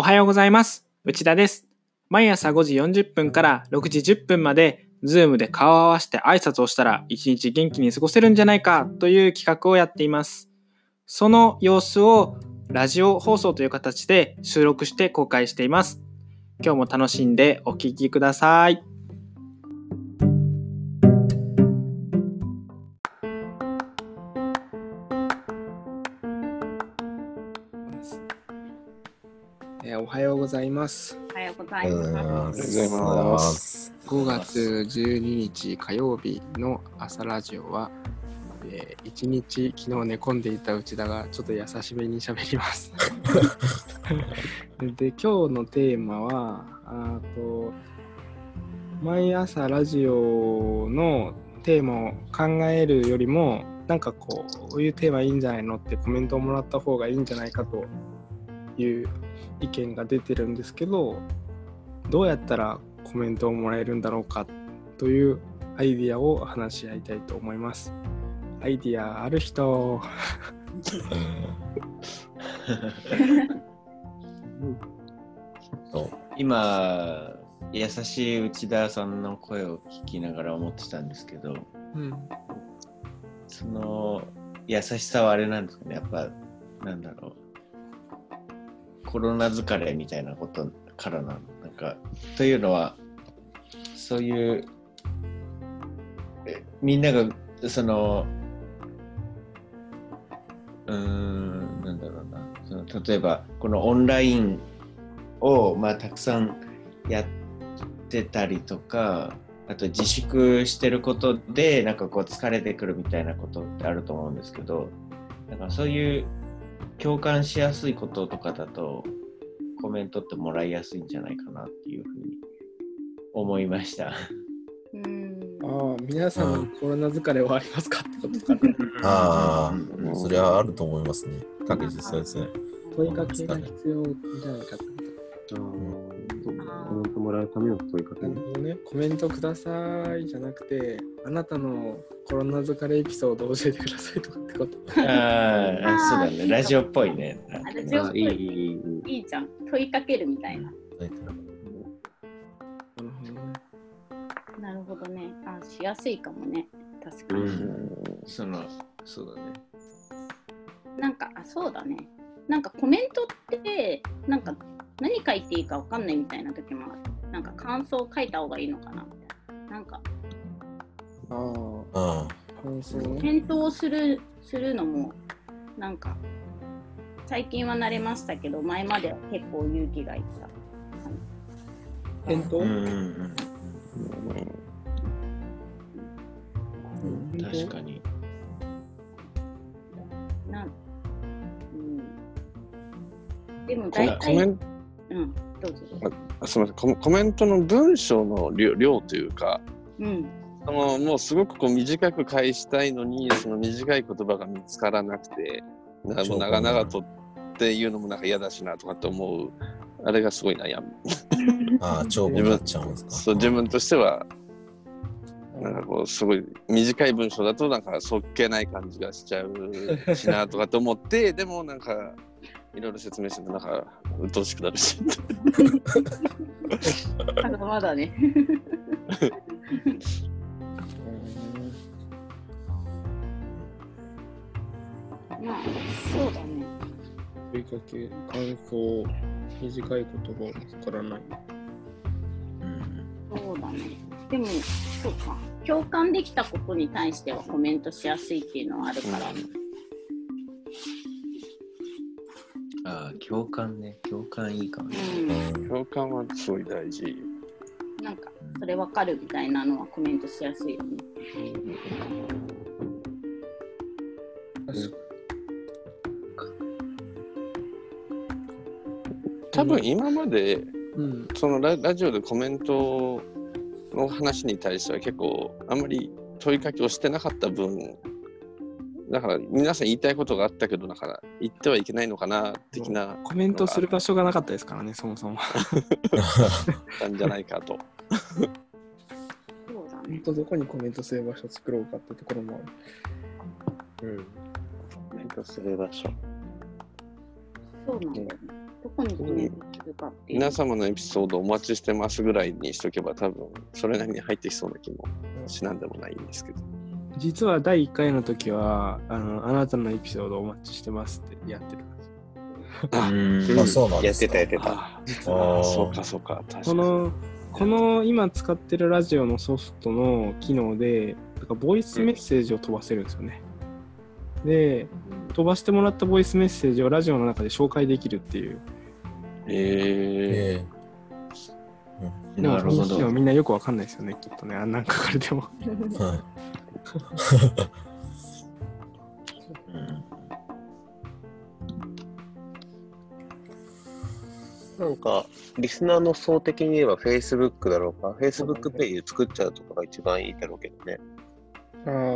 おはようございます。内田です。毎朝5時40分から6時10分まで、ズームで顔を合わせて挨拶をしたら一日元気に過ごせるんじゃないかという企画をやっています。その様子をラジオ放送という形で収録して公開しています。今日も楽しんでお聴きください。えーおはようございます。おはようございま。ますす。ありがとうございます5月12日火曜日の朝ラジオは、えー、1日昨日寝込んでいた内田がちょっと優しめに喋ります。で今日のテーマはあと毎朝ラジオのテーマを考えるよりもなんかこうこういうテーマいいんじゃないのってコメントをもらった方がいいんじゃないかという意見が出てるんですけどどうやったらコメントをもらえるんだろうかというアイディアを話し合いたいと思います。アイディアある人。今、優しい内田さんの声を聞きながら思ってたんですけど、うん。その優しさはあれなんですかね、やっぱ、なんだろう。コロナ疲れみたいなことからなの。なんか、というのは、そういう、みんなが、その、うん、なんだろうな。その例えば、このオンラインを、まあ、たくさんやってたりとか、あと自粛してることで、なんかこう疲れてくるみたいなことってあると思うんですけど、だかそういう共感しやすいこととかだと、コメントってもらいやすいんじゃないかなっていうふうに思いました。うんああ皆さんコロナ疲れはありますかってことかな あうんあ、それはあると思いますね。確実ですね。問いかけが必要じゃないかってこあーコめてもらうための問いかけね。コメントくださいじゃなくて、あなたのコロナ疲れエピソードを教えてくださいとかってこと。ああ、そうだね。ラジオっぽいね。ラジオっぽい。いいじゃん。問いかけるみたいな。なるほどね。あ、しやすいかもね。確かに。うん、その、そうだね。なんか、あ、そうだね。なんかコメントって、なんか何書いていいかわかんないみたいな時もあるなんか感想書いた方がいいのかなみたいななんかあうん。あ感想ね返答するするのもなんか最近は慣れましたけど前までは結構勇気がいった返答？うんうんうん。返答確かに。なん、うん、でも大体、コメンうん、どうぞ。あすみません。コメコメントの文章の量量というかうん、そのもうすごくこう短く返したいのにその短い言葉が見つからなくてなもう長々とっていうのもなんか嫌だしなとかって思うあれがすごい悩む。ああ、長文になっちゃうんですか。そう自分としてはなんかこうすごい短い文章だとなんかそっけない感じがしちゃうしなとかって思ってでもなんかいろいろ説明するとなんか鬱陶しくなるしまだまだね。まあ、そうだね。問いかけ感想短い言葉を見つからないうんそうだね。でも、そうか。共感できたことに対してはコメントしやすいっていうのはあるから、ああ、共感ね。共感いいかもね。うん、うん。共感はすごい大事なんか、それわかるみたいなのはコメントしやすいよね。確か多分今までうんそのララジオでコメントの話に対しては結構あんまり問いかけをしてなかった分だから皆さん言いたいことがあったけどだから言ってはいけないのかな的なコメントする場所がなかったですからねそもそも なんじゃないかと。そうだ本ね。当どこにコメントする場所を作ろうかってところもあるうん。コメントする場所。そうなんだよね。どこにコメント聞くかっていう。皆様のエピソードお待ちしてますぐらいにしとけば多分それなりに入ってきそうな気もしなんでもないんですけど。実は第1回の時はあの、あなたのエピソードお待ちしてますってやってるんです。あうんあ、そうなんやって。たやってた。あ実あはーそうかそうか。確かにこの、この今使ってるラジオのソフトの機能で、なんかボイスメッセージを飛ばせるんですよね。で、飛ばしてもらったボイスメッセージをラジオの中で紹介できるっていう。ええでもなるほど。みんなよくわかんないですよね、きっとね。あんなん書かれても。ーはいうん なんか、リスナーの層的に言えば Facebook だろうか、Facebook ページ作っちゃうとかが一番いいだろうけどね。ああ、なる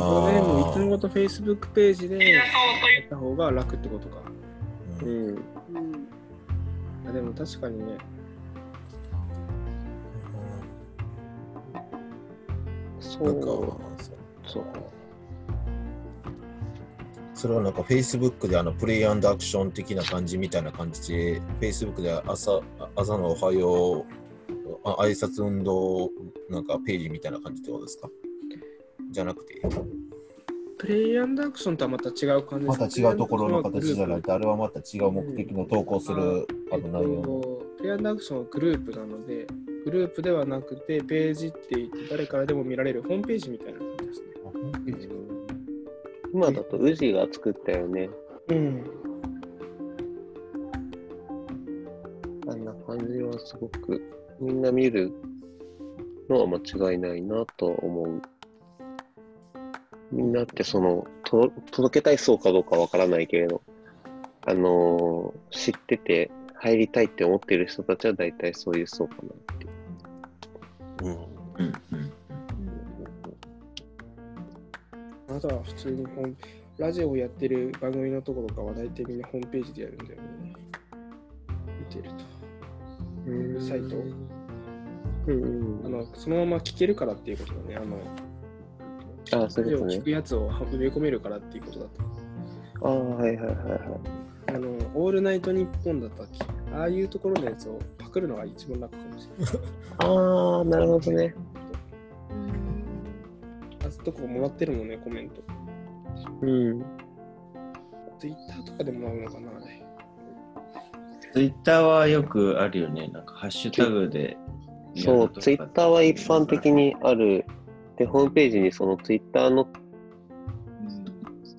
ほどね。もういつもごと Facebook ページでやった方が楽ってことか。うんうん。うんあでも確かにね。なんかそう。そそう。それはなんか Facebook であのプレイアクション的な感じみたいな感じで Facebook で朝朝のおはようあ挨拶運動なんかページみたいな感じってことですか？じゃなくてプレイアンドアクションとはまた違う感じまた違うところの形じゃないとあれはまた違う目的の投稿するあの内容のプレイアンドアクションはグループなので、グループではなくて、ページって言って誰からでも見られるホームページみたいな感じですね。今だと宇治が作ったよね。うん。あんな感じはすごくみんな見るのは間違いないなと思う。みんなってそのと届けたい層かどうかわからないけれど、あのー知ってて入りたいって思ってる人たちは大体そういう層かなう。ん。うん。うん。あなたは普通にホームラジオをやってる番組のところとかは大体みん。なホームページでやるん。だよね。見てると。サイトうん。うん。あのそのまま聞けるからっていうことだね。あの、あ、そういうことねを聞く。やつを埋め込めるからっていうことだと。ああ、はいはいはいはい。あの、オールナイトニッポンだったっけ？ああいうところのやつをパクるのが一番楽かもしれない。ああ、なるほどね。あそこもらってるもんね、コメント。うん。ツイッターとかでもらうのかな、あれ。ツイッターはよくあるよね。なんかハッシュタグで。そう、ツイッターは一般的にある。で、ホームページにそのツイッターの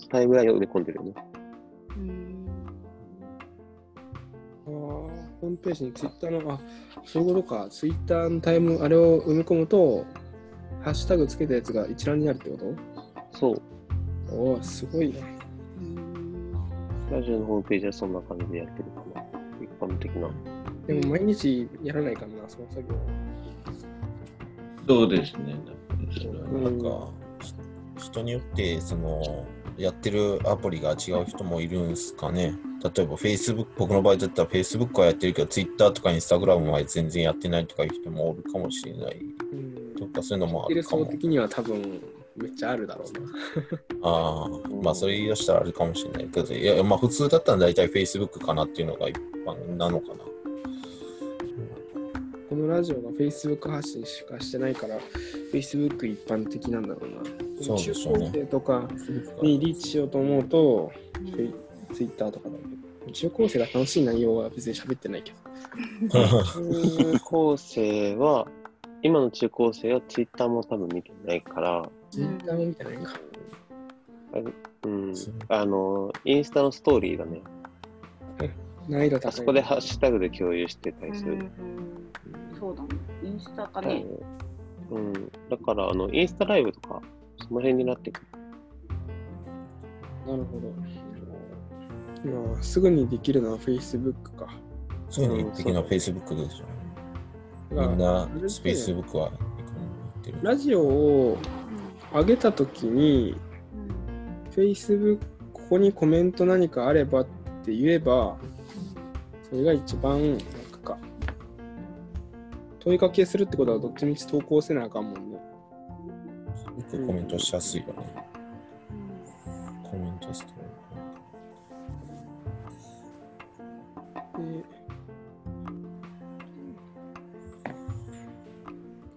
タイムラインを埋め込んでるよね。あームページにツイッターの、あ、そういうことか。ツイッターのタイム、あれを埋め込むと、ハッシュタグつけたやつが一覧になるってこそう。とおお、すごいな。ラジオのホームページはそんな感じでやってるかな。一般的な。でも毎日やらないかな、その作業。そうですね。なんかひ人によってそのやってるアプリが違う人もいるんですかね例えば Facebook 僕の場合だったら Facebook はやってるけど Twitter とか Instagram は全然やってないとかいう人もおるかもしれないうん。とかそういうのもあるるかも層的には多分、めっちゃあるだろうな。ああまあそれ言い出したらあるかもしれないけどいやまあ普通だったら大体 Facebook かなっていうのが一般なのかなこのラジオが Facebook 発信しかしてないから、Facebook 一般的なんだろうな。そうでしょうね中高生とかにリーチしようと思うと、Twitter とかだけど、中高生が楽しい内容は別に喋ってないけど。中高生は、今の中高生はツイッターも多分見てないから、Twitter も見てないか。うん。あの、インスタのストーリーがね、難易度高い。あそこでハッシュタグで共有してたりする。そうだね。インスタかはいね。うん。だから、あの、インスタライブとか、その辺になってくる。なるほど。今、すぐにできるのは Facebook か。そういうの一匹の Facebook でしょみんな Facebook はラジオを上げたときに、Facebook、ここにコメント何かあればって言えば、それが一番なんか問いかけするってことはどっちみち投稿せなあかんもんね。よくコメントしやすいよね、うん、コメントしてで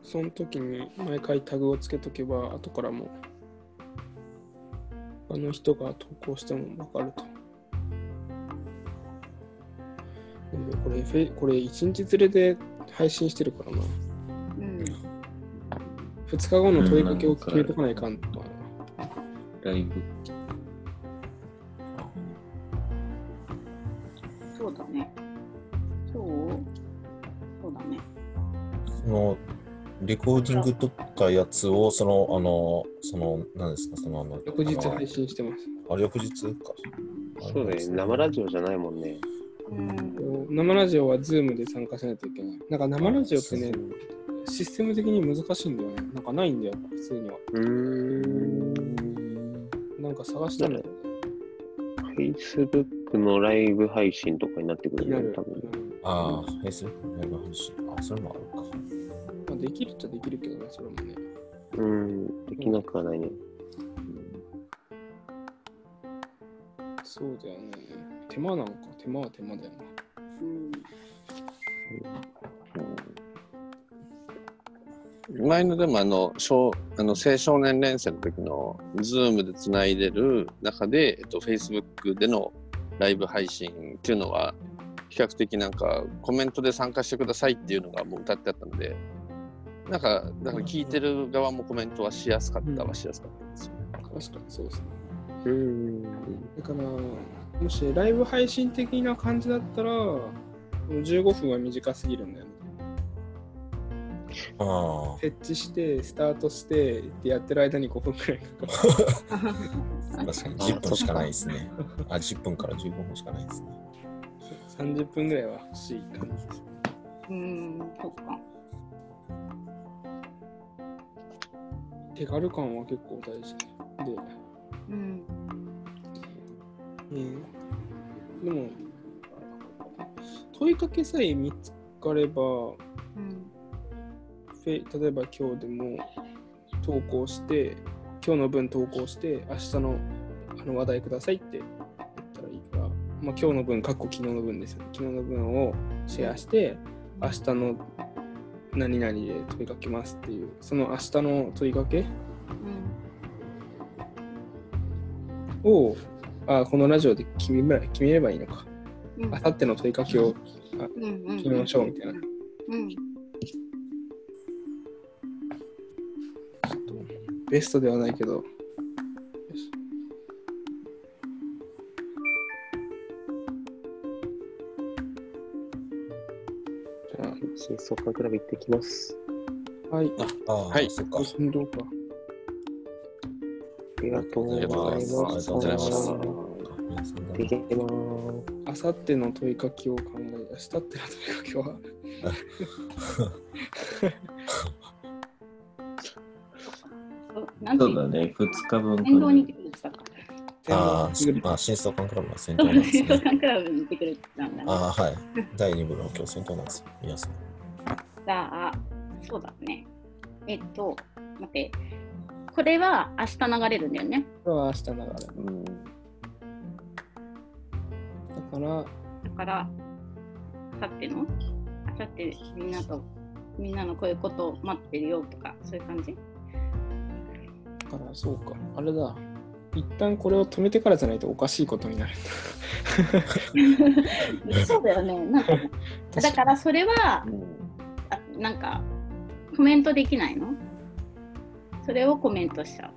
その時に毎回タグをつけとけば後からも他の人が投稿しても分かるとこれ、フェこれ1日連れで配信してるからな。うん。2日後の問いかけを決めとかないかんとかライブ。そうだね。そう？そうだね。その、レコーディング撮ったやつを、その、あの、その、何ですか、その、あの、翌日配信してます。あれ、翌日か。そうだね。生ラジオじゃないもんね。うん。生ラジオは Zoom で参加しないといけない。なんか生ラジオってね、システム的に難しいんだよね。なんかないんだよ、普通には。うーん。なんか探したんだけど、Facebook のライブ配信とかになってくるになる。ね多分。ああ、Facebook ライブ配信。あ、それもあるか。まあ、できるっちゃできるけどね、それもね。うん。できなくはないね。そうだよね。手間なんか、手間は手間だよな。うん。前のでもあの小あの青少年連戦の時の Zoom でつないでる中で、えっと、Facebook でのライブ配信っていうのは比較的なんかコメントで参加してくださいっていうのがもう歌ってあったのでなんかだから聞いてる側もコメントはしやすかったはしやすかったんですよね。確かにそうですね。うん。だから、もしライブ配信的な感じだったら、もう15分は短すぎるんだよね。あ設置して、スタートして、でやってる間に5分くらいかかる。あ、確かに10分しかないですね。あ、10分から15分しかないですね。30分ぐらいは欲しい感じです。うん。そっか。手軽感は結構大事で。うん。うん、でも、問いかけさえ見つかれば、うん。例えば今日でも投稿して、今日の分投稿して、明日のあの話題くださいって言ったらいいから、まあ、今日の分、過去昨日の分ですよね。昨日の分をシェアして、明日の何々で問いかけますっていう、その明日の問いかけを、あこのラジオで決めれば決めればいいのか。うん。あさっての問いかけをうんうん。決めましょうみたいな。うん。ベストではないけど。よしじゃ真相感クラブ行ってきます。あ、はい。ああ、はいそっか。運動か。ありがとうございます。ありがとうございます行皆さんってきます。あさっての問いかけを考え、明日っての問いかけは、そうだね、2日分く。ああ、新相関クラブの先頭なんですね。クラブに行ってくるって言ってたんだ。ああ、はい。第2部の今日先頭なんですよ。皆さん。じゃあ、そうだね。えっと、待って。これは明日流れるんだよね。これは明日流れ。うんだから、だから、あさっての？あさってみんなと、みんなのこういうことを待ってるよとか、そういう感じ？だからそうか。あれだ。一旦これを止めてからじゃないとおかしいことになる。そうだよね。なんか、だからそれは、あなんか、コメントできないの？それをコメントしちゃ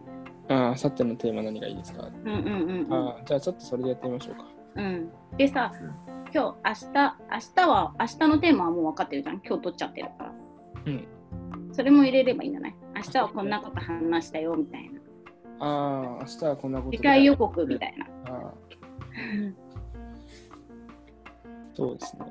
う。ああ、さってのテーマ何がいいですか、うんうんうんうん。ああ、じゃあちょっとそれでやってみましょうか。うん、でさ、今日、明日、明日は、明日のテーマはもう分かってるじゃん。今日取っちゃってるから。うん。それも入れればいいんじゃない？明日はこんなこと話したよ、みたいな。ああ、明日はこんなこと次回予告みたいな。ああ、そうですね。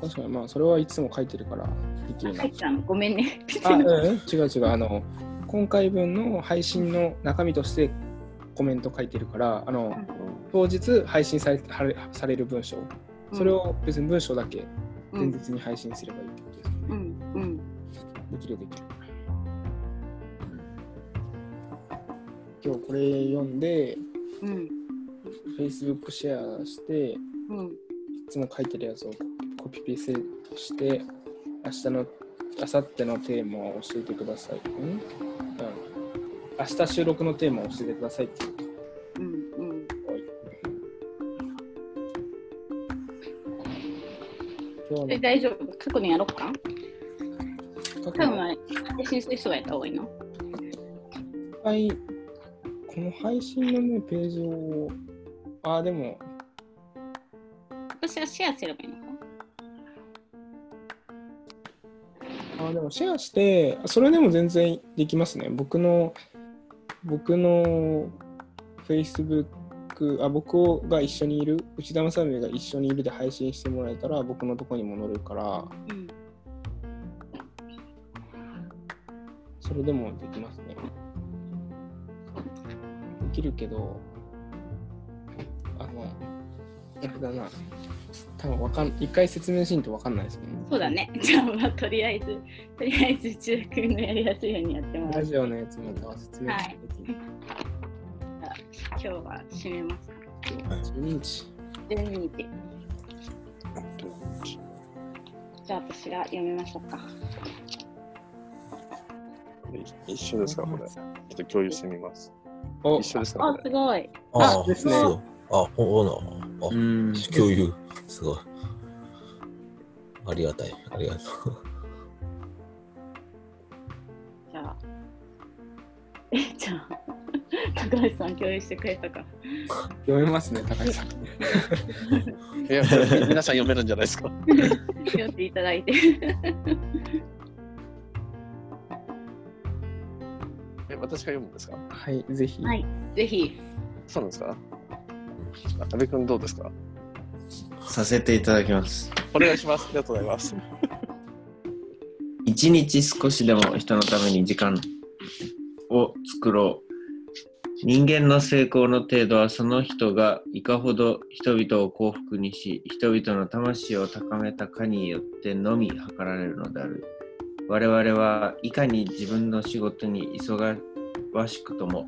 確かに、まあ、それはいつも書いてるから、できるな入。ったの？ごめんね。あ、うん、違う違う。あの、今回分の配信の中身としてコメント書いてるから、あの、当日配信されされる文章、それを別に文章だけうん前日に配信すればいいってことですよね。うんうんできるできる。今日これ読んで、うん。Facebook シェアして、いうん。つも書いてるやつをコピペセして、明日のあさってのテーマを教えてください。ん？うん。明日収録のテーマを教えてくださいっていう。うんうん。え、今日の。大丈夫？過去にやろうか？多分配信する人がやった方がいいの？はい、この配信のね、ページを、あー、でも、私はシェアすればいいのかでもシェアして、それでも全然できますね。僕の、僕の Facebook、あ僕が一緒にいる、内田正美が一緒にいるで配信してもらえたら、僕のとこにも乗るから、うん。それでもできますね。できるけど、あれだな。多分わかん、一回説明しんとわかんないですもんね。そうだね。じゃあ、まあ、とりあえず、とりあえず、内田君のやりやすいようにやってもらラう。ジオのやつまたは説明してできる。今日は締めますか。12日。12日。じゃあ、私が読みましょうか。一緒ですか、これ。ちょっと共有してみます。お一緒ですか、あこ、れ。すごい。ああ、ですねそう。あ、ほな。あ、うん。共有。すごい。ありがたい。ありがとう。じゃあ、え、じゃあ、高橋さん共有してくれたから。読めますね、高橋さん。いや、皆さん読めるんじゃないですか。読んでいただいて。え、私が読むんですか？はい、ぜひ。はいぜひ。そうなんですか？阿部君どうですか？させていただきます。お願いします。ありがとうございます。一日少しでも人のために時間を作ろう。人間の成功の程度はその人がいかほど人々を幸福にし、人々の魂を高めたかによってのみ測られるのである。我々はいかに自分の仕事に忙しくとも、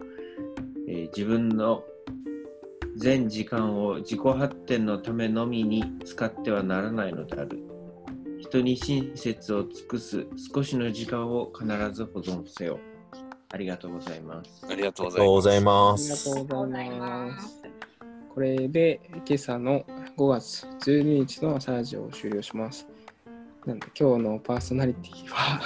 えー自分の全時間を自己発展のためのみに使ってはならないのである。人に親切を尽くす少しの時間を必ず保存せよ。ありがとうございます。ありがとうありがとうございあまりがす。とうございます。これで今朝の5月12日の朝ラジオを終了します。なんで今日のパーソナリティは、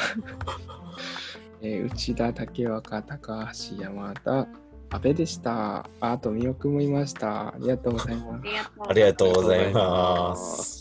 えー内田、竹若、高橋、山田、阿部でした。ああと、みおくんもいました。ありがとうございます。ありがとうございます。